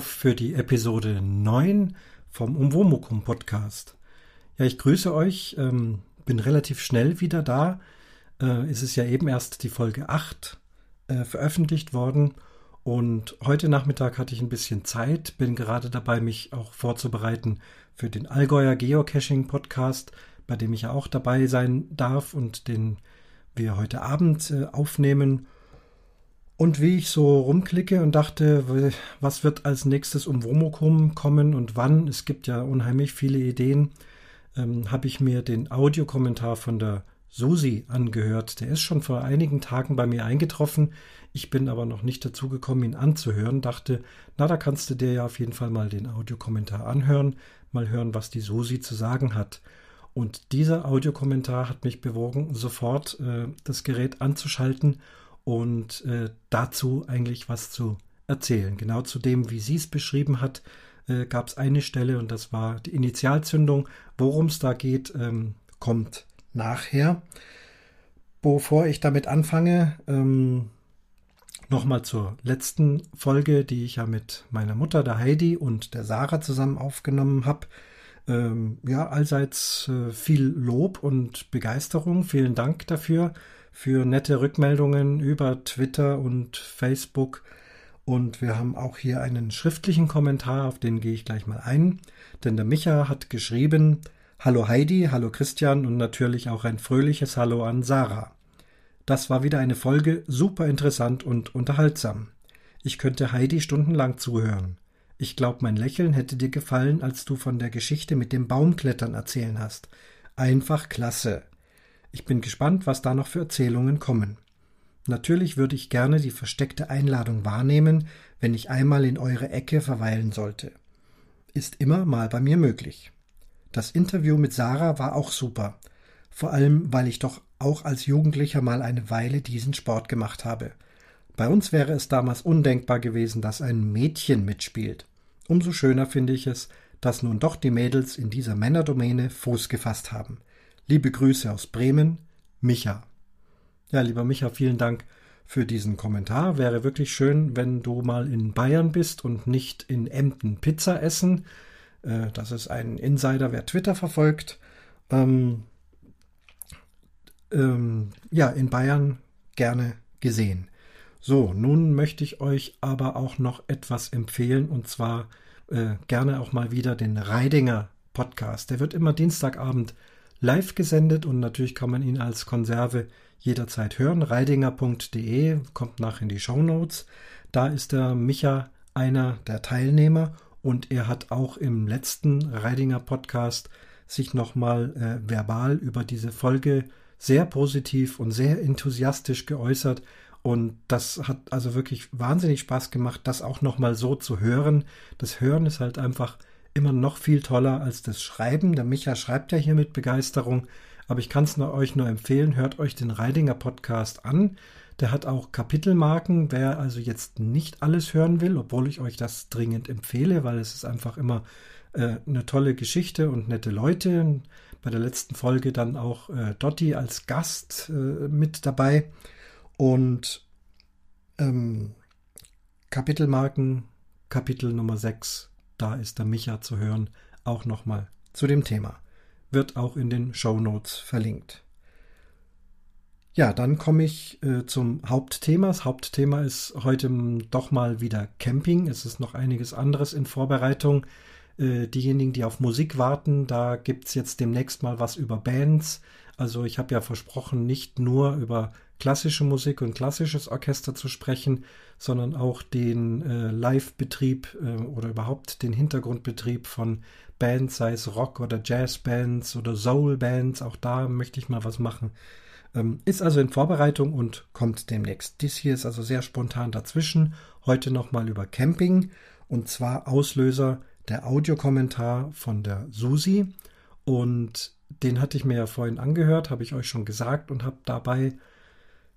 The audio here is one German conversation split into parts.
Auf für die Episode 9 vom Umwomukum Podcast. Ja, ich grüße euch, ähm, bin relativ schnell wieder da. Äh, es ist ja eben erst die Folge 8 äh, veröffentlicht worden und heute Nachmittag hatte ich ein bisschen Zeit, bin gerade dabei, mich auch vorzubereiten für den Allgäuer Geocaching Podcast, bei dem ich ja auch dabei sein darf und den wir heute Abend äh, aufnehmen. Und wie ich so rumklicke und dachte, was wird als nächstes um Womokum kommen und wann, es gibt ja unheimlich viele Ideen, ähm, habe ich mir den Audiokommentar von der Susi angehört. Der ist schon vor einigen Tagen bei mir eingetroffen. Ich bin aber noch nicht dazu gekommen, ihn anzuhören. Dachte, na, da kannst du dir ja auf jeden Fall mal den Audiokommentar anhören, mal hören, was die Susi zu sagen hat. Und dieser Audiokommentar hat mich bewogen, sofort äh, das Gerät anzuschalten und äh, dazu eigentlich was zu erzählen. Genau zu dem, wie sie es beschrieben hat, äh, gab es eine Stelle und das war die Initialzündung. Worum es da geht, ähm, kommt nachher. Bevor ich damit anfange, ähm, nochmal zur letzten Folge, die ich ja mit meiner Mutter, der Heidi und der Sarah zusammen aufgenommen habe. Ähm, ja, allseits äh, viel Lob und Begeisterung. Vielen Dank dafür, für nette Rückmeldungen über Twitter und Facebook. Und wir haben auch hier einen schriftlichen Kommentar, auf den gehe ich gleich mal ein. Denn der Micha hat geschrieben, Hallo Heidi, hallo Christian und natürlich auch ein fröhliches Hallo an Sarah. Das war wieder eine Folge super interessant und unterhaltsam. Ich könnte Heidi stundenlang zuhören. Ich glaube, mein Lächeln hätte dir gefallen, als du von der Geschichte mit dem Baumklettern erzählen hast. Einfach klasse. Ich bin gespannt, was da noch für Erzählungen kommen. Natürlich würde ich gerne die versteckte Einladung wahrnehmen, wenn ich einmal in eure Ecke verweilen sollte. Ist immer mal bei mir möglich. Das Interview mit Sarah war auch super, vor allem weil ich doch auch als Jugendlicher mal eine Weile diesen Sport gemacht habe. Bei uns wäre es damals undenkbar gewesen, dass ein Mädchen mitspielt. Umso schöner finde ich es, dass nun doch die Mädels in dieser Männerdomäne Fuß gefasst haben. Liebe Grüße aus Bremen, Micha. Ja, lieber Micha, vielen Dank für diesen Kommentar. Wäre wirklich schön, wenn du mal in Bayern bist und nicht in Emden Pizza essen. Äh, das ist ein Insider, wer Twitter verfolgt. Ähm, ähm, ja, in Bayern gerne gesehen. So, nun möchte ich euch aber auch noch etwas empfehlen und zwar äh, gerne auch mal wieder den Reidinger Podcast. Der wird immer Dienstagabend live gesendet und natürlich kann man ihn als Konserve jederzeit hören. Reidinger.de kommt nach in die Show Notes. Da ist der Micha einer der Teilnehmer und er hat auch im letzten Reidinger Podcast sich nochmal äh, verbal über diese Folge sehr positiv und sehr enthusiastisch geäußert. Und das hat also wirklich wahnsinnig Spaß gemacht, das auch nochmal so zu hören. Das Hören ist halt einfach immer noch viel toller als das Schreiben. Der Micha schreibt ja hier mit Begeisterung, aber ich kann es euch nur empfehlen, hört euch den Reidinger Podcast an. Der hat auch Kapitelmarken, wer also jetzt nicht alles hören will, obwohl ich euch das dringend empfehle, weil es ist einfach immer äh, eine tolle Geschichte und nette Leute. Bei der letzten Folge dann auch äh, Dotti als Gast äh, mit dabei. Und ähm, Kapitelmarken, Kapitel Nummer 6, da ist der Micha zu hören, auch nochmal zu dem Thema. Wird auch in den Show Notes verlinkt. Ja, dann komme ich äh, zum Hauptthema. Das Hauptthema ist heute doch mal wieder Camping. Es ist noch einiges anderes in Vorbereitung. Äh, diejenigen, die auf Musik warten, da gibt es jetzt demnächst mal was über Bands. Also ich habe ja versprochen, nicht nur über klassische Musik und klassisches Orchester zu sprechen, sondern auch den äh, Live-Betrieb äh, oder überhaupt den Hintergrundbetrieb von Bands, sei es Rock- oder Jazz-Bands oder Soul-Bands. Auch da möchte ich mal was machen. Ähm, ist also in Vorbereitung und kommt demnächst. Dies hier ist also sehr spontan dazwischen. Heute nochmal über Camping und zwar Auslöser der Audiokommentar von der Susi. Und den hatte ich mir ja vorhin angehört, habe ich euch schon gesagt und habe dabei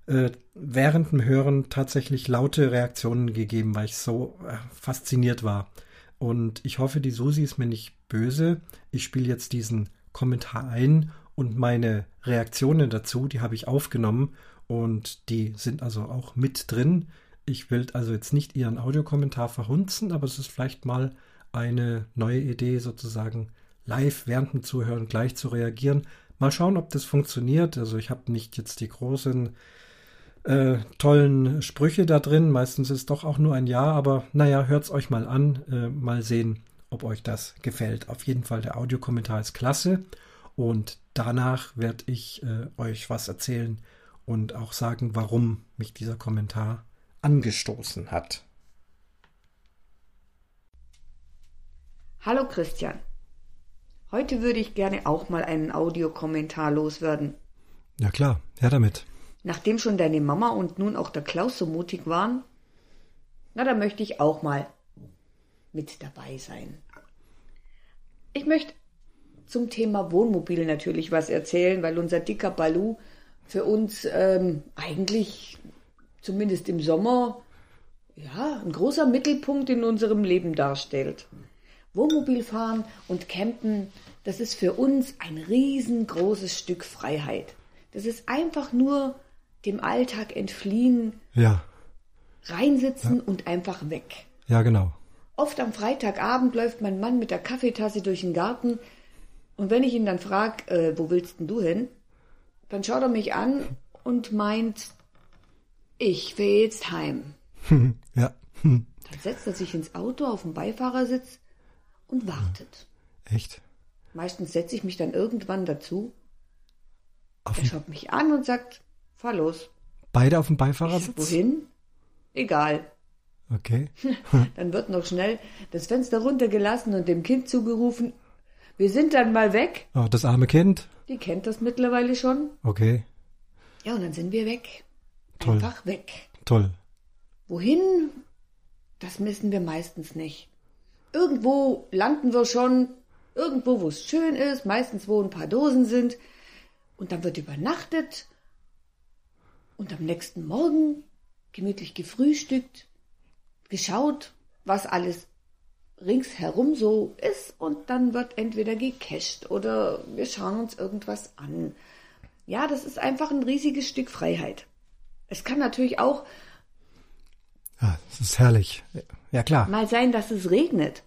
äh, während dem Hören tatsächlich laute Reaktionen gegeben, weil ich so äh, fasziniert war. Und ich hoffe, die Susi ist mir nicht böse. Ich spiele jetzt diesen Kommentar ein und meine Reaktionen dazu, die habe ich aufgenommen und die sind also auch mit drin Ich will also jetzt nicht Ihren Audiokommentar verhunzen, aber es ist vielleicht mal eine neue Idee, sozusagen live während dem Zuhören gleich zu reagieren. Mal schauen, ob das funktioniert. Also ich habe nicht jetzt die großen äh, tollen Sprüche da drin. Meistens ist es doch auch nur ein Ja, aber naja, hört es euch mal an. Äh, mal sehen, ob euch das gefällt. Auf jeden Fall, der Audiokommentar ist klasse. Und danach werde ich äh, euch was erzählen und auch sagen, warum mich dieser Kommentar angestoßen hat. Hallo Christian. Heute würde ich gerne auch mal einen Audiokommentar loswerden. Ja klar, her damit. Nachdem schon deine Mama und nun auch der Klaus so mutig waren, na, da möchte ich auch mal mit dabei sein. Ich möchte zum Thema Wohnmobil natürlich was erzählen, weil unser dicker Balu für uns ähm, eigentlich zumindest im Sommer ja ein großer Mittelpunkt in unserem Leben darstellt. Wohnmobilfahren und Campen, das ist für uns ein riesengroßes Stück Freiheit. Das ist einfach nur dem Alltag entfliehen, Ja, reinsitzen und einfach weg. ja, genau. Oft am Freitagabend läuft mein Mann mit der Kaffeetasse durch den Garten und wenn ich ihn dann frage, äh, wo willst denn du hin? Dann schaut er mich an und meint, ich will jetzt heim. ja, Dann setzt er sich ins Auto auf den Beifahrersitz und wartet. echt. Meistens setze ich mich dann irgendwann dazu. Auf Er schaut mich an und sagt, fahr los. beide auf dem Beifahrersitz? wohin? Egal. Okay. Dann wird noch schnell das Fenster runtergelassen und dem Kind zugerufen, wir sind dann mal weg. Oh, das arme Kind? Die kennt das mittlerweile schon. Okay, Ja, und dann sind wir weg. Toll. Einfach weg. toll. Wohin? Das wissen wir meistens nicht. Irgendwo landen wir schon, irgendwo, wo es schön ist, meistens wo ein paar Dosen sind. Und dann wird übernachtet. Und am nächsten Morgen gemütlich gefrühstückt, geschaut, was alles ringsherum so ist. Und dann wird entweder gecached oder wir schauen uns irgendwas an. Ja, das ist einfach ein riesiges Stück Freiheit. Es kann natürlich auch Ja, das ist herrlich. Ja, klar. Mal sein, dass es regnet.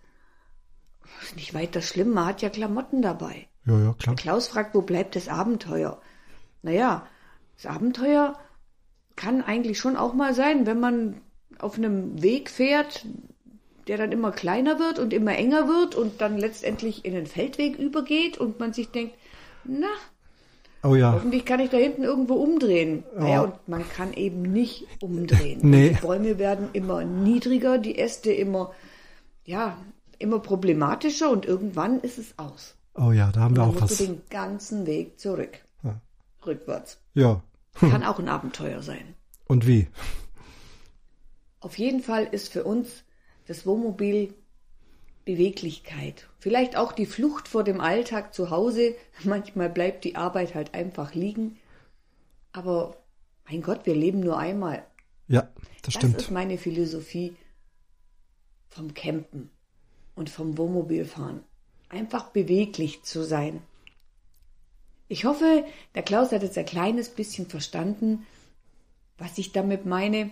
Ist nicht weiter schlimm, man hat ja Klamotten dabei. Ja, ja, klar. Klaus fragt, wo bleibt das Abenteuer? Naja, das Abenteuer kann eigentlich schon auch mal sein, wenn man auf einem Weg fährt, der dann immer kleiner wird und immer enger wird und dann letztendlich in den Feldweg übergeht und man sich denkt, na, Oh ja. hoffentlich kann ich da hinten irgendwo umdrehen. Naja, und man kann eben nicht umdrehen. Nee. Die Bäume werden immer niedriger, die Äste immer, ja, immer problematischer und irgendwann ist es aus. Oh ja, da haben wir Dann auch musst was. du den ganzen Weg zurück. Ja. Rückwärts. Ja. Kann auch ein Abenteuer sein. Und wie? Auf jeden Fall ist für uns das Wohnmobil Beweglichkeit. Vielleicht auch die Flucht vor dem Alltag zu Hause. Manchmal bleibt die Arbeit halt einfach liegen. Aber mein Gott, wir leben nur einmal. Ja, das Das stimmt. ist meine Philosophie vom Campen und vom Wohnmobilfahren. Einfach beweglich zu sein. Ich hoffe, der Klaus hat jetzt ein kleines bisschen verstanden, was ich damit meine.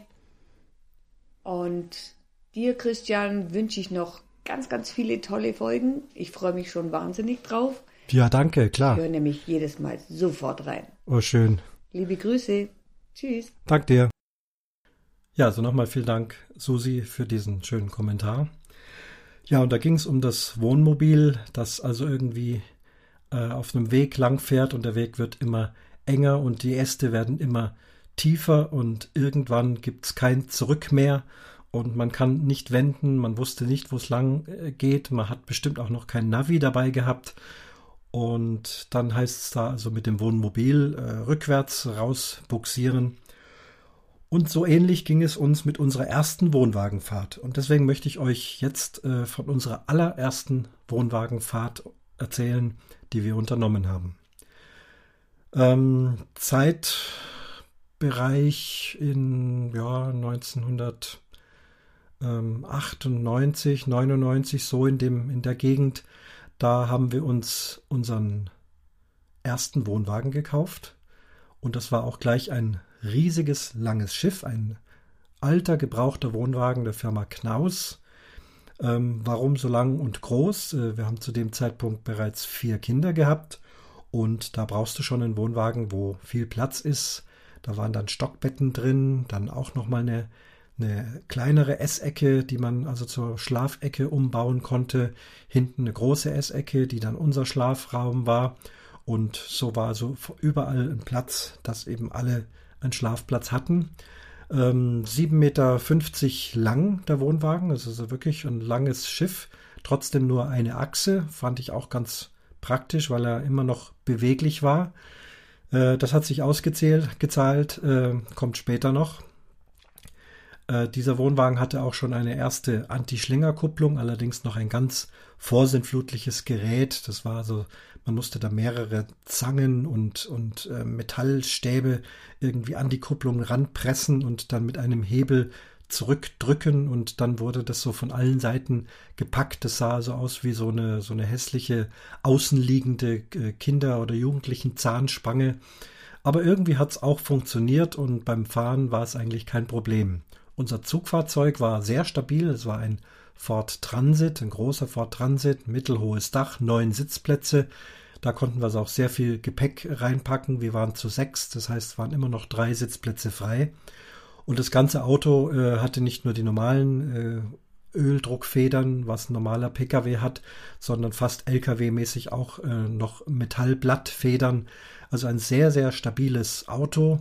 Und dir, Christian, wünsche ich noch ganz, ganz viele tolle Folgen. Ich freue mich schon wahnsinnig drauf. Ja, danke, Ich klar. höre nämlich jedes Mal sofort rein. Oh, schön. Liebe Grüße. Tschüss. Dank dir. Ja, also nochmal vielen Dank, Susi, für diesen schönen Kommentar. Ja, und da ging es um das Wohnmobil, das also irgendwie äh, auf einem Weg lang fährt und der Weg wird immer enger und die Äste werden immer tiefer und irgendwann gibt es kein Zurück mehr und man kann nicht wenden, man wusste nicht, wo es lang äh, geht, man hat bestimmt auch noch kein Navi dabei gehabt und dann heißt es da also mit dem Wohnmobil äh, rückwärts rausbuxieren. Und so ähnlich ging es uns mit unserer ersten Wohnwagenfahrt. Und deswegen möchte ich euch jetzt äh, von unserer allerersten Wohnwagenfahrt erzählen, die wir unternommen haben. Ähm, Zeitbereich in ja, 1998, 99, so in, dem, in der Gegend, da haben wir uns unseren ersten Wohnwagen gekauft. Und das war auch gleich ein riesiges, langes Schiff, ein alter, gebrauchter Wohnwagen der Firma Knaus. Ähm, warum so lang und groß? Äh, wir haben zu dem Zeitpunkt bereits vier Kinder gehabt und da brauchst du schon einen Wohnwagen, wo viel Platz ist. Da waren dann Stockbetten drin, dann auch nochmal eine, eine kleinere Essecke, die man also zur Schlafecke umbauen konnte. Hinten eine große Essecke, die dann unser Schlafraum war. Und so war so überall ein Platz, dass eben alle einen Schlafplatz hatten. Ähm, 7,50 Meter lang der Wohnwagen, das ist also wirklich ein langes Schiff, trotzdem nur eine Achse, fand ich auch ganz praktisch, weil er immer noch beweglich war. Äh, das hat sich ausgezählt, gezahlt, äh, kommt später noch. Äh, dieser Wohnwagen hatte auch schon eine erste Anti-Schlinger-Kupplung, allerdings noch ein ganz vorsinnflutliches Gerät. Das war also, man musste da mehrere Zangen und, und äh, Metallstäbe irgendwie an die Kupplung ranpressen und dann mit einem Hebel zurückdrücken und dann wurde das so von allen Seiten gepackt. Das sah so aus wie so eine, so eine hässliche außenliegende äh, Kinder- oder Jugendlichen Zahnspange. Aber irgendwie hat es auch funktioniert und beim Fahren war es eigentlich kein Problem. Unser Zugfahrzeug war sehr stabil. Es war ein Ford Transit, ein großer Ford Transit, mittelhohes Dach, neun Sitzplätze. Da konnten wir auch sehr viel Gepäck reinpacken. Wir waren zu sechs, das heißt, waren immer noch drei Sitzplätze frei. Und das ganze Auto äh, hatte nicht nur die normalen äh, Öldruckfedern, was ein normaler Pkw hat, sondern fast Lkw-mäßig auch äh, noch Metallblattfedern. Also ein sehr, sehr stabiles Auto.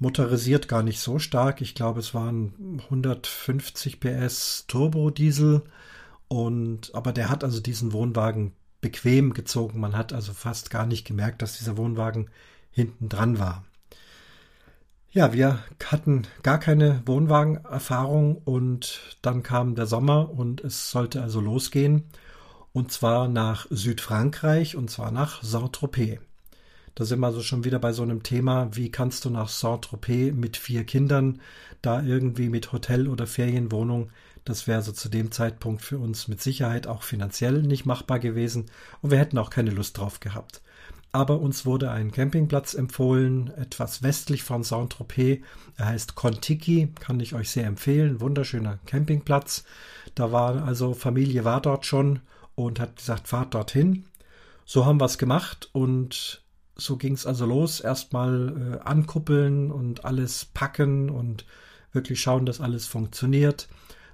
Motorisiert gar nicht so stark. Ich glaube, es waren 150 PS Turbodiesel. Und, aber der hat also diesen Wohnwagen bequem gezogen. Man hat also fast gar nicht gemerkt, dass dieser Wohnwagen hinten dran war. Ja, wir hatten gar keine Wohnwagenerfahrung und dann kam der Sommer und es sollte also losgehen und zwar nach Südfrankreich und zwar nach Saint-Tropez. Da sind wir also schon wieder bei so einem Thema, wie kannst du nach Saint-Tropez mit vier Kindern da irgendwie mit Hotel oder Ferienwohnung, das wäre so zu dem Zeitpunkt für uns mit Sicherheit auch finanziell nicht machbar gewesen und wir hätten auch keine Lust drauf gehabt aber uns wurde ein Campingplatz empfohlen, etwas westlich von Saint-Tropez. Er heißt Contiki, kann ich euch sehr empfehlen. Wunderschöner Campingplatz. Da war also Familie war dort schon und hat gesagt, fahrt dorthin. So haben wir es gemacht und so ging es also los. Erstmal äh, ankuppeln und alles packen und wirklich schauen, dass alles funktioniert.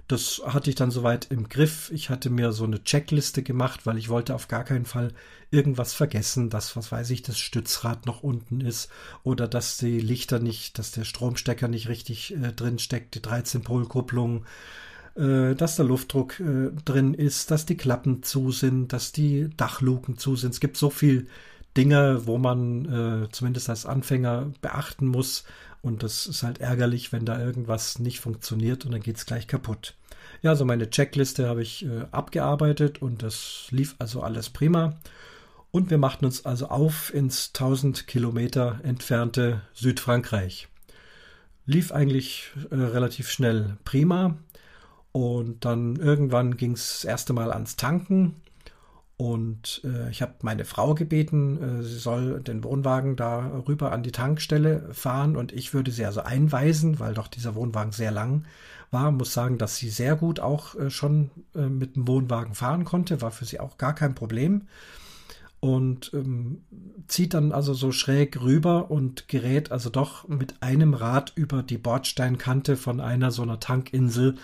Das hatte ich dann soweit im Griff. Ich hatte mir so eine Checkliste gemacht, weil ich wollte auf gar keinen Fall irgendwas vergessen, dass, was weiß ich, das Stützrad noch unten ist oder dass die Lichter nicht, dass der Stromstecker nicht richtig äh, drin steckt, die 13-Pol-Kupplung, äh, dass der Luftdruck äh, drin ist, dass die Klappen zu sind, dass die Dachluken zu sind. Es gibt so viel Dinge, wo man äh, zumindest als Anfänger beachten muss. Und das ist halt ärgerlich, wenn da irgendwas nicht funktioniert und dann geht es gleich kaputt. Ja, so meine Checkliste habe ich äh, abgearbeitet und das lief also alles prima. Und wir machten uns also auf ins 1000 Kilometer entfernte Südfrankreich. Lief eigentlich äh, relativ schnell prima. Und dann irgendwann ging es das erste Mal ans Tanken. Und äh, ich habe meine Frau gebeten, äh, sie soll den Wohnwagen da rüber an die Tankstelle fahren und ich würde sie also einweisen, weil doch dieser Wohnwagen sehr lang war. Muss sagen, dass sie sehr gut auch äh, schon äh, mit dem Wohnwagen fahren konnte, war für sie auch gar kein Problem. Und ähm, zieht dann also so schräg rüber und gerät also doch mit einem Rad über die Bordsteinkante von einer so einer Tankinsel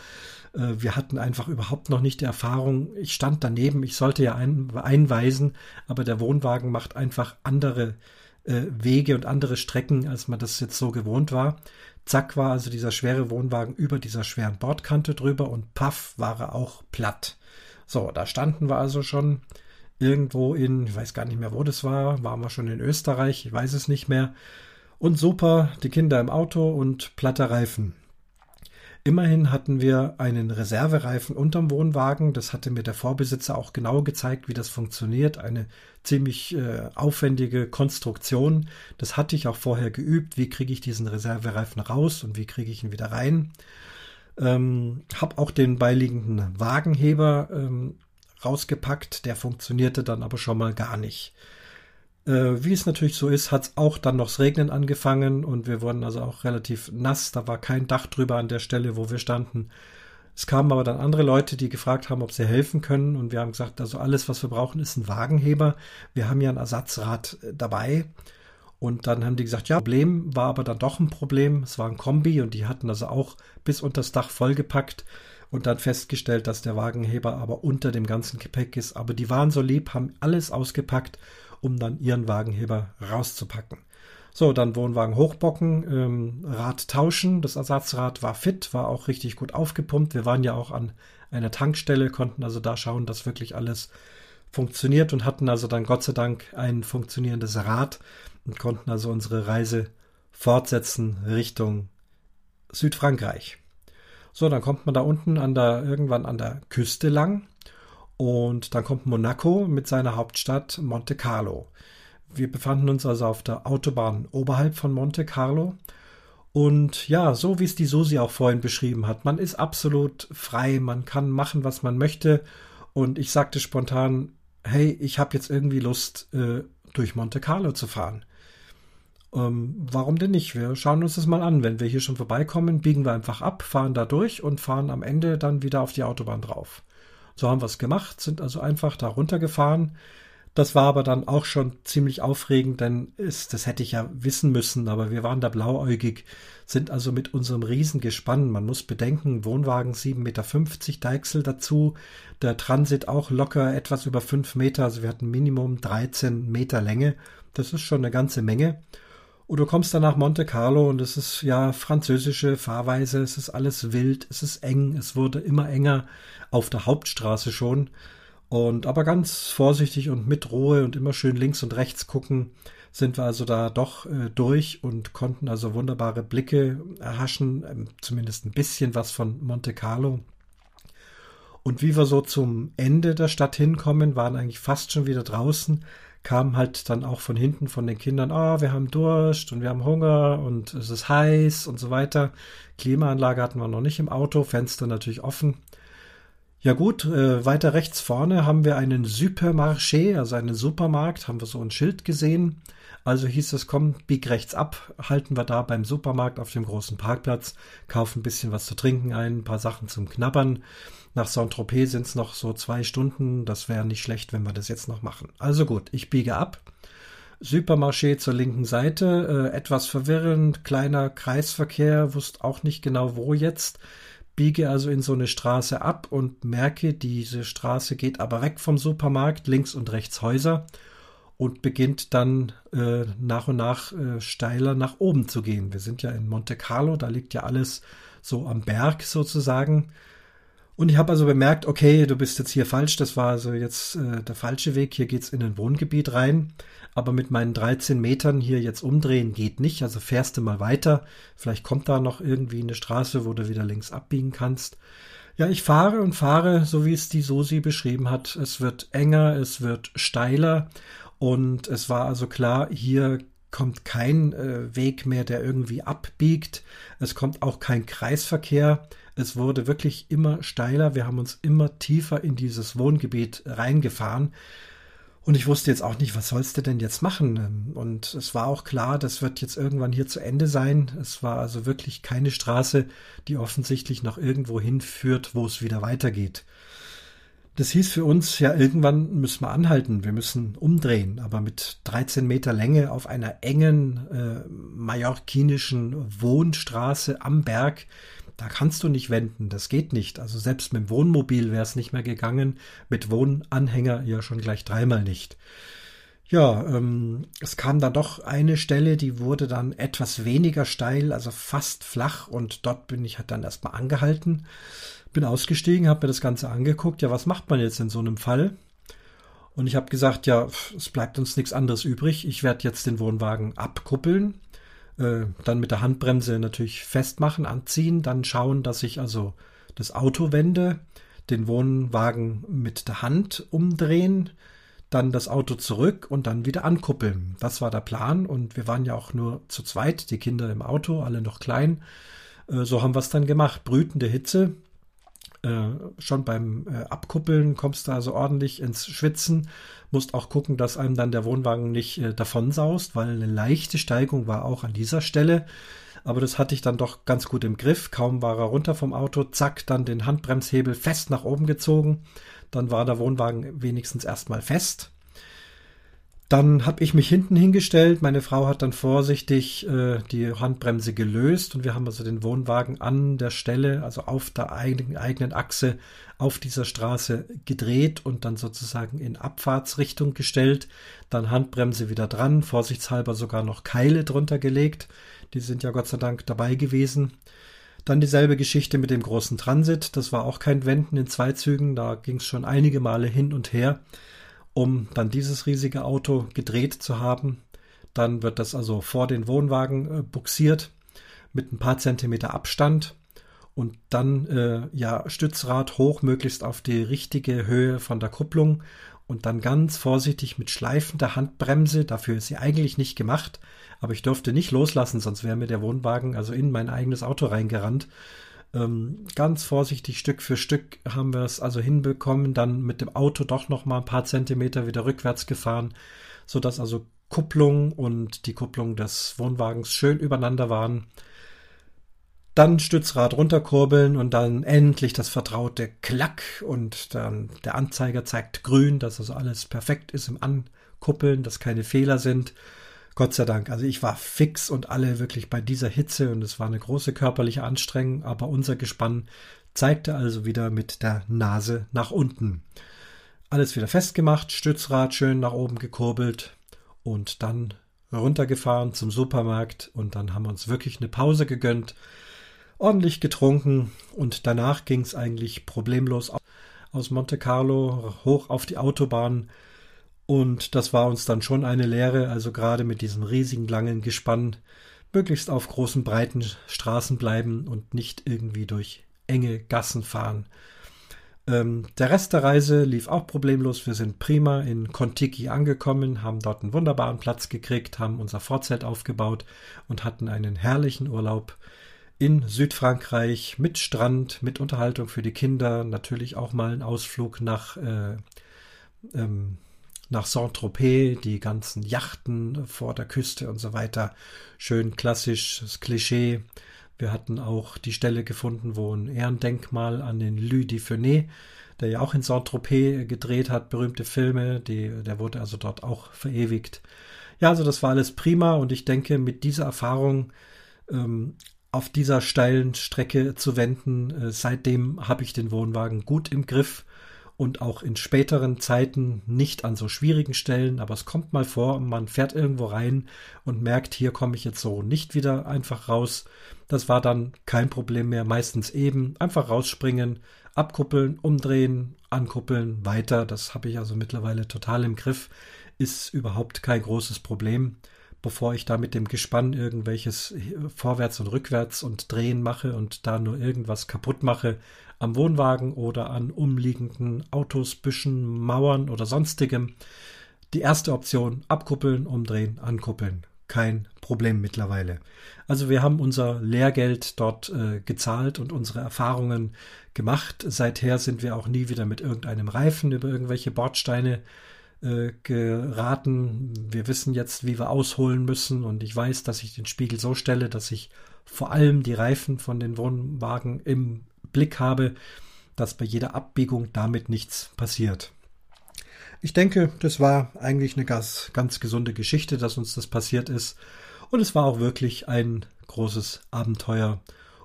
wir hatten einfach überhaupt noch nicht die Erfahrung. Ich stand daneben, ich sollte ja ein, einweisen, aber der Wohnwagen macht einfach andere äh, Wege und andere Strecken, als man das jetzt so gewohnt war. Zack war also dieser schwere Wohnwagen über dieser schweren Bordkante drüber und paff war er auch platt. So, da standen wir also schon irgendwo in, ich weiß gar nicht mehr, wo das war, waren wir schon in Österreich, ich weiß es nicht mehr. Und super, die Kinder im Auto und platter Reifen. Immerhin hatten wir einen Reservereifen unterm Wohnwagen. Das hatte mir der Vorbesitzer auch genau gezeigt, wie das funktioniert. Eine ziemlich äh, aufwendige Konstruktion. Das hatte ich auch vorher geübt. Wie kriege ich diesen Reservereifen raus und wie kriege ich ihn wieder rein? Ähm, hab auch den beiliegenden Wagenheber ähm, rausgepackt. Der funktionierte dann aber schon mal gar nicht. Äh, wie es natürlich so ist, hat es auch dann noch das Regnen angefangen und wir wurden also auch relativ nass. Da war kein Dach drüber an der Stelle, wo wir standen. Es kamen aber dann andere Leute, die gefragt haben, ob sie helfen können. Und wir haben gesagt, also alles, was wir brauchen, ist ein Wagenheber. Wir haben ja ein Ersatzrad äh, dabei. Und dann haben die gesagt, ja, Problem war aber dann doch ein Problem. Es war ein Kombi und die hatten also auch bis unter das Dach vollgepackt und dann festgestellt, dass der Wagenheber aber unter dem ganzen Gepäck ist. Aber die waren so lieb, haben alles ausgepackt, um dann ihren Wagenheber rauszupacken. So, dann Wohnwagen hochbocken, ähm, Rad tauschen. Das Ersatzrad war fit, war auch richtig gut aufgepumpt. Wir waren ja auch an einer Tankstelle, konnten also da schauen, dass wirklich alles funktioniert und hatten also dann Gott sei Dank ein funktionierendes Rad und konnten also unsere Reise fortsetzen Richtung Südfrankreich. So, dann kommt man da unten an der, irgendwann an der Küste lang und dann kommt Monaco mit seiner Hauptstadt Monte Carlo. Wir befanden uns also auf der Autobahn oberhalb von Monte Carlo. Und ja, so wie es die Susi auch vorhin beschrieben hat, man ist absolut frei, man kann machen, was man möchte. Und ich sagte spontan, hey, ich habe jetzt irgendwie Lust, äh, durch Monte Carlo zu fahren. Ähm, warum denn nicht? Wir schauen uns das mal an. Wenn wir hier schon vorbeikommen, biegen wir einfach ab, fahren da durch und fahren am Ende dann wieder auf die Autobahn drauf. So haben wir es gemacht, sind also einfach da runtergefahren, das war aber dann auch schon ziemlich aufregend, denn ist, das hätte ich ja wissen müssen, aber wir waren da blauäugig, sind also mit unserem Riesengespann, man muss bedenken, Wohnwagen 7,50 Meter Deichsel dazu, der Transit auch locker etwas über 5 Meter, also wir hatten Minimum 13 Meter Länge, das ist schon eine ganze Menge. Und du kommst dann nach Monte Carlo und es ist ja französische Fahrweise, es ist alles wild, es ist eng, es wurde immer enger auf der Hauptstraße schon. Und aber ganz vorsichtig und mit Ruhe und immer schön links und rechts gucken, sind wir also da doch äh, durch und konnten also wunderbare Blicke erhaschen, äh, zumindest ein bisschen was von Monte Carlo. Und wie wir so zum Ende der Stadt hinkommen, waren eigentlich fast schon wieder draußen, kam halt dann auch von hinten von den Kindern, oh, wir haben Durst und wir haben Hunger und es ist heiß und so weiter. Klimaanlage hatten wir noch nicht im Auto, Fenster natürlich offen. Ja gut, äh, weiter rechts vorne haben wir einen Supermarché, also einen Supermarkt, haben wir so ein Schild gesehen. Also hieß es, komm, bieg rechts ab, halten wir da beim Supermarkt auf dem großen Parkplatz, kaufen ein bisschen was zu trinken ein, ein paar Sachen zum Knabbern. Nach Saint-Tropez sind es noch so zwei Stunden, das wäre nicht schlecht, wenn wir das jetzt noch machen. Also gut, ich biege ab. Supermarché zur linken Seite, äh, etwas verwirrend, kleiner Kreisverkehr, wusste auch nicht genau wo jetzt biege also in so eine Straße ab und merke, diese Straße geht aber weg vom Supermarkt, links und rechts Häuser und beginnt dann äh, nach und nach äh, steiler nach oben zu gehen. Wir sind ja in Monte Carlo, da liegt ja alles so am Berg sozusagen. Und ich habe also bemerkt, okay, du bist jetzt hier falsch, das war also jetzt äh, der falsche Weg, hier geht's in ein Wohngebiet rein aber mit meinen 13 Metern hier jetzt umdrehen geht nicht. Also fährst du mal weiter. Vielleicht kommt da noch irgendwie eine Straße, wo du wieder links abbiegen kannst. Ja, ich fahre und fahre, so wie es die Susi beschrieben hat. Es wird enger, es wird steiler und es war also klar, hier kommt kein äh, Weg mehr, der irgendwie abbiegt. Es kommt auch kein Kreisverkehr. Es wurde wirklich immer steiler. Wir haben uns immer tiefer in dieses Wohngebiet reingefahren. Und ich wusste jetzt auch nicht, was sollst du denn jetzt machen? Und es war auch klar, das wird jetzt irgendwann hier zu Ende sein. Es war also wirklich keine Straße, die offensichtlich noch irgendwo hinführt, wo es wieder weitergeht. Das hieß für uns, ja, irgendwann müssen wir anhalten, wir müssen umdrehen, aber mit 13 Meter Länge auf einer engen äh, mallorquinischen Wohnstraße am Berg da kannst du nicht wenden, das geht nicht. Also selbst mit dem Wohnmobil wäre es nicht mehr gegangen, mit Wohnanhänger ja schon gleich dreimal nicht. Ja, ähm, es kam dann doch eine Stelle, die wurde dann etwas weniger steil, also fast flach und dort bin ich halt dann erstmal angehalten, bin ausgestiegen, habe mir das Ganze angeguckt. Ja, was macht man jetzt in so einem Fall? Und ich habe gesagt, ja, es bleibt uns nichts anderes übrig. Ich werde jetzt den Wohnwagen abkuppeln äh, dann mit der Handbremse natürlich festmachen, anziehen, dann schauen, dass ich also das Auto wende, den Wohnwagen mit der Hand umdrehen, dann das Auto zurück und dann wieder ankuppeln. Das war der Plan und wir waren ja auch nur zu zweit, die Kinder im Auto, alle noch klein. Äh, so haben wir es dann gemacht. Brütende Hitze. Äh, schon beim äh, Abkuppeln kommst du also ordentlich ins Schwitzen. Musst auch gucken, dass einem dann der Wohnwagen nicht äh, davonsaust, weil eine leichte Steigung war auch an dieser Stelle. Aber das hatte ich dann doch ganz gut im Griff. Kaum war er runter vom Auto, zack, dann den Handbremshebel fest nach oben gezogen. Dann war der Wohnwagen wenigstens erstmal fest. Dann habe ich mich hinten hingestellt. Meine Frau hat dann vorsichtig äh, die Handbremse gelöst und wir haben also den Wohnwagen an der Stelle, also auf der eigenen, eigenen Achse auf dieser Straße gedreht und dann sozusagen in Abfahrtsrichtung gestellt. Dann Handbremse wieder dran, vorsichtshalber sogar noch Keile drunter gelegt. Die sind ja Gott sei Dank dabei gewesen. Dann dieselbe Geschichte mit dem großen Transit. Das war auch kein Wenden in zwei Zügen. Da ging es schon einige Male hin und her um dann dieses riesige Auto gedreht zu haben. Dann wird das also vor den Wohnwagen äh, buxiert mit ein paar Zentimeter Abstand und dann äh, ja Stützrad hoch, möglichst auf die richtige Höhe von der Kupplung und dann ganz vorsichtig mit schleifender Handbremse. Dafür ist sie eigentlich nicht gemacht, aber ich durfte nicht loslassen, sonst wäre mir der Wohnwagen also in mein eigenes Auto reingerannt. Ähm, ganz vorsichtig Stück für Stück haben wir es also hinbekommen, dann mit dem Auto doch noch mal ein paar Zentimeter wieder rückwärts gefahren, so dass also Kupplung und die Kupplung des Wohnwagens schön übereinander waren. Dann Stützrad runterkurbeln und dann endlich das vertraute Klack und dann der Anzeiger zeigt grün, dass also alles perfekt ist im Ankuppeln, dass keine Fehler sind. Gott sei Dank. Also ich war fix und alle wirklich bei dieser Hitze und es war eine große körperliche Anstrengung, aber unser Gespann zeigte also wieder mit der Nase nach unten. Alles wieder festgemacht, Stützrad schön nach oben gekurbelt und dann runtergefahren zum Supermarkt und dann haben wir uns wirklich eine Pause gegönnt, ordentlich getrunken und danach ging es eigentlich problemlos aus Monte Carlo hoch auf die Autobahn und das war uns dann schon eine Lehre, also gerade mit diesem riesigen langen Gespann möglichst auf großen breiten Straßen bleiben und nicht irgendwie durch enge Gassen fahren. Ähm, der Rest der Reise lief auch problemlos. Wir sind prima in Kontiki angekommen, haben dort einen wunderbaren Platz gekriegt, haben unser Vorzelt aufgebaut und hatten einen herrlichen Urlaub in Südfrankreich mit Strand, mit Unterhaltung für die Kinder, natürlich auch mal einen Ausflug nach äh, ähm, nach Saint-Tropez, die ganzen Yachten vor der Küste und so weiter. Schön klassisch, das Klischee. Wir hatten auch die Stelle gefunden, wo ein Ehrendenkmal an den Louis Fenay, der ja auch in Saint-Tropez gedreht hat, berühmte Filme, die, der wurde also dort auch verewigt. Ja, also das war alles prima und ich denke, mit dieser Erfahrung ähm, auf dieser steilen Strecke zu wenden, äh, seitdem habe ich den Wohnwagen gut im Griff und auch in späteren Zeiten nicht an so schwierigen Stellen, aber es kommt mal vor, man fährt irgendwo rein und merkt, hier komme ich jetzt so nicht wieder einfach raus. Das war dann kein Problem mehr, meistens eben einfach rausspringen, abkuppeln, umdrehen, ankuppeln, weiter. Das habe ich also mittlerweile total im Griff, ist überhaupt kein großes Problem. Bevor ich da mit dem Gespann irgendwelches vorwärts und rückwärts und drehen mache und da nur irgendwas kaputt mache, am Wohnwagen oder an umliegenden Autos, Büschen, Mauern oder sonstigem. Die erste Option, abkuppeln, umdrehen, ankuppeln. Kein Problem mittlerweile. Also wir haben unser Lehrgeld dort äh, gezahlt und unsere Erfahrungen gemacht. Seither sind wir auch nie wieder mit irgendeinem Reifen über irgendwelche Bordsteine äh, geraten. Wir wissen jetzt, wie wir ausholen müssen und ich weiß, dass ich den Spiegel so stelle, dass ich vor allem die Reifen von den Wohnwagen im Blick habe, dass bei jeder Abbiegung damit nichts passiert. Ich denke, das war eigentlich eine ganz, ganz gesunde Geschichte, dass uns das passiert ist. Und es war auch wirklich ein großes Abenteuer.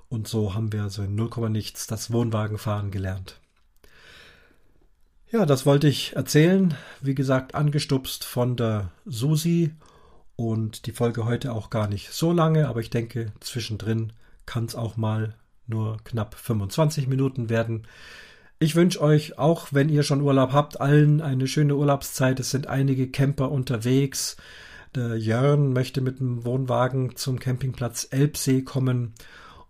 Und so haben wir also in 0, nichts das Wohnwagenfahren gelernt. Ja, das wollte ich erzählen. Wie gesagt, angestupst von der Susi. Und die Folge heute auch gar nicht so lange, aber ich denke, zwischendrin kann es auch mal nur knapp 25 Minuten werden. Ich wünsche euch, auch wenn ihr schon Urlaub habt, allen eine schöne Urlaubszeit. Es sind einige Camper unterwegs. Der Jörn möchte mit dem Wohnwagen zum Campingplatz Elbsee kommen.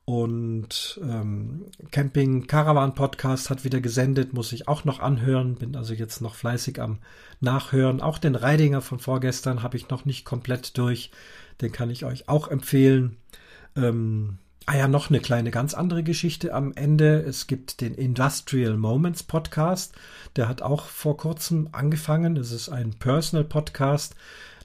Und ähm, Camping Caravan Podcast hat wieder gesendet, muss ich auch noch anhören. Bin also jetzt noch fleißig am Nachhören. Auch den Reidinger von vorgestern habe ich noch nicht komplett durch. Den kann ich euch auch empfehlen. Ähm, Ah ja, noch eine kleine ganz andere Geschichte am Ende. Es gibt den Industrial Moments Podcast. Der hat auch vor kurzem angefangen. Es ist ein Personal Podcast.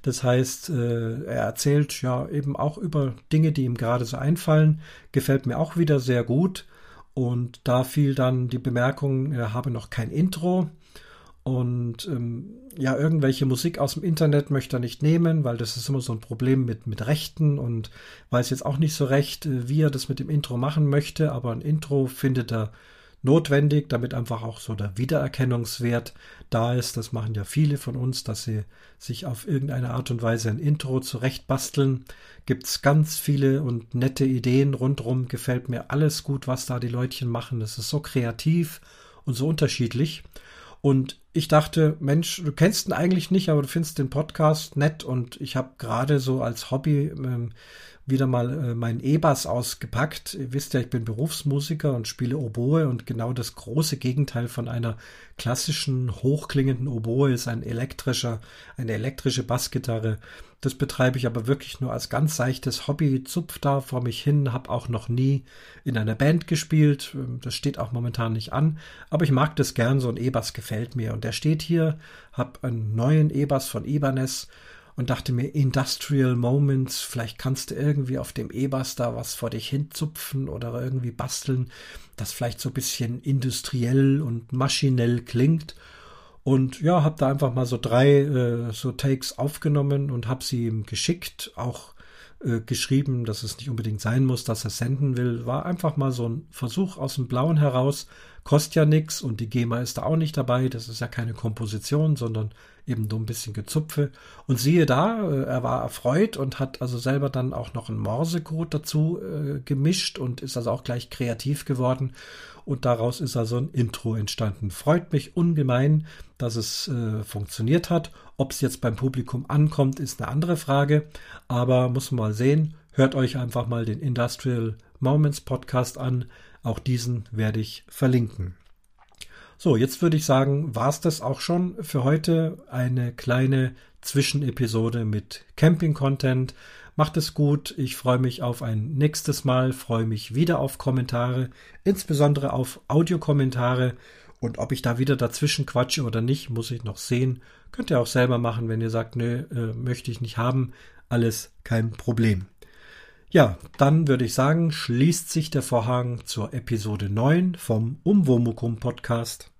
Das heißt, äh, er erzählt ja eben auch über Dinge, die ihm gerade so einfallen. Gefällt mir auch wieder sehr gut. Und da fiel dann die Bemerkung, er habe noch kein Intro. Und ähm, ja, irgendwelche Musik aus dem Internet möchte er nicht nehmen, weil das ist immer so ein Problem mit, mit Rechten und weiß jetzt auch nicht so recht, äh, wie er das mit dem Intro machen möchte, aber ein Intro findet er notwendig, damit einfach auch so der Wiedererkennungswert da ist. Das machen ja viele von uns, dass sie sich auf irgendeine Art und Weise ein Intro zurechtbasteln. Gibt's ganz viele und nette Ideen rundrum. Gefällt mir alles gut, was da die Leutchen machen. Es ist so kreativ und so unterschiedlich. Und ich dachte, Mensch, du kennst ihn eigentlich nicht, aber du findest den Podcast nett und ich habe gerade so als Hobby ähm, wieder mal äh, meinen E-Bass ausgepackt. Ihr wisst ja, ich bin Berufsmusiker und spiele Oboe und genau das große Gegenteil von einer klassischen hochklingenden Oboe ist ein elektrischer, eine elektrische Bassgitarre. Das betreibe ich aber wirklich nur als ganz seichtes Hobby, zupf da vor mich hin, habe auch noch nie in einer Band gespielt. Ähm, das steht auch momentan nicht an, aber ich mag das gern, so ein E-Bass gefällt mir und der steht hier, habe einen neuen E-Bass von Ibanez und dachte mir, Industrial Moments, vielleicht kannst du irgendwie auf dem E-Bass da was vor dich hinzupfen oder irgendwie basteln, das vielleicht so ein bisschen industriell und maschinell klingt. Und ja, habe da einfach mal so drei äh, so Takes aufgenommen und habe sie ihm geschickt, auch äh, geschrieben, dass es nicht unbedingt sein muss, dass er senden will. War einfach mal so ein Versuch aus dem Blauen heraus. Kostet ja nichts und die GEMA ist da auch nicht dabei. Das ist ja keine Komposition, sondern eben nur ein bisschen Gezupfe. Und siehe da, äh, er war erfreut und hat also selber dann auch noch einen Morsecode dazu äh, gemischt und ist also auch gleich kreativ geworden. Und daraus ist also ein Intro entstanden. Freut mich ungemein, dass es äh, funktioniert hat. Ob es jetzt beim Publikum ankommt, ist eine andere Frage. Aber muss man mal sehen. Hört euch einfach mal den Industrial Moments Podcast an. Auch diesen werde ich verlinken. So, jetzt würde ich sagen, war es das auch schon für heute. Eine kleine Zwischenepisode mit Camping-Content. Macht es gut. Ich freue mich auf ein nächstes Mal, freue mich wieder auf Kommentare, insbesondere auf Audiokommentare. Und ob ich da wieder dazwischen quatsche oder nicht, muss ich noch sehen. Könnt ihr auch selber machen, wenn ihr sagt, nö, äh, möchte ich nicht haben. Alles kein Problem. Ja, dann würde ich sagen, schließt sich der Vorhang zur Episode 9 vom Umwomukum Podcast.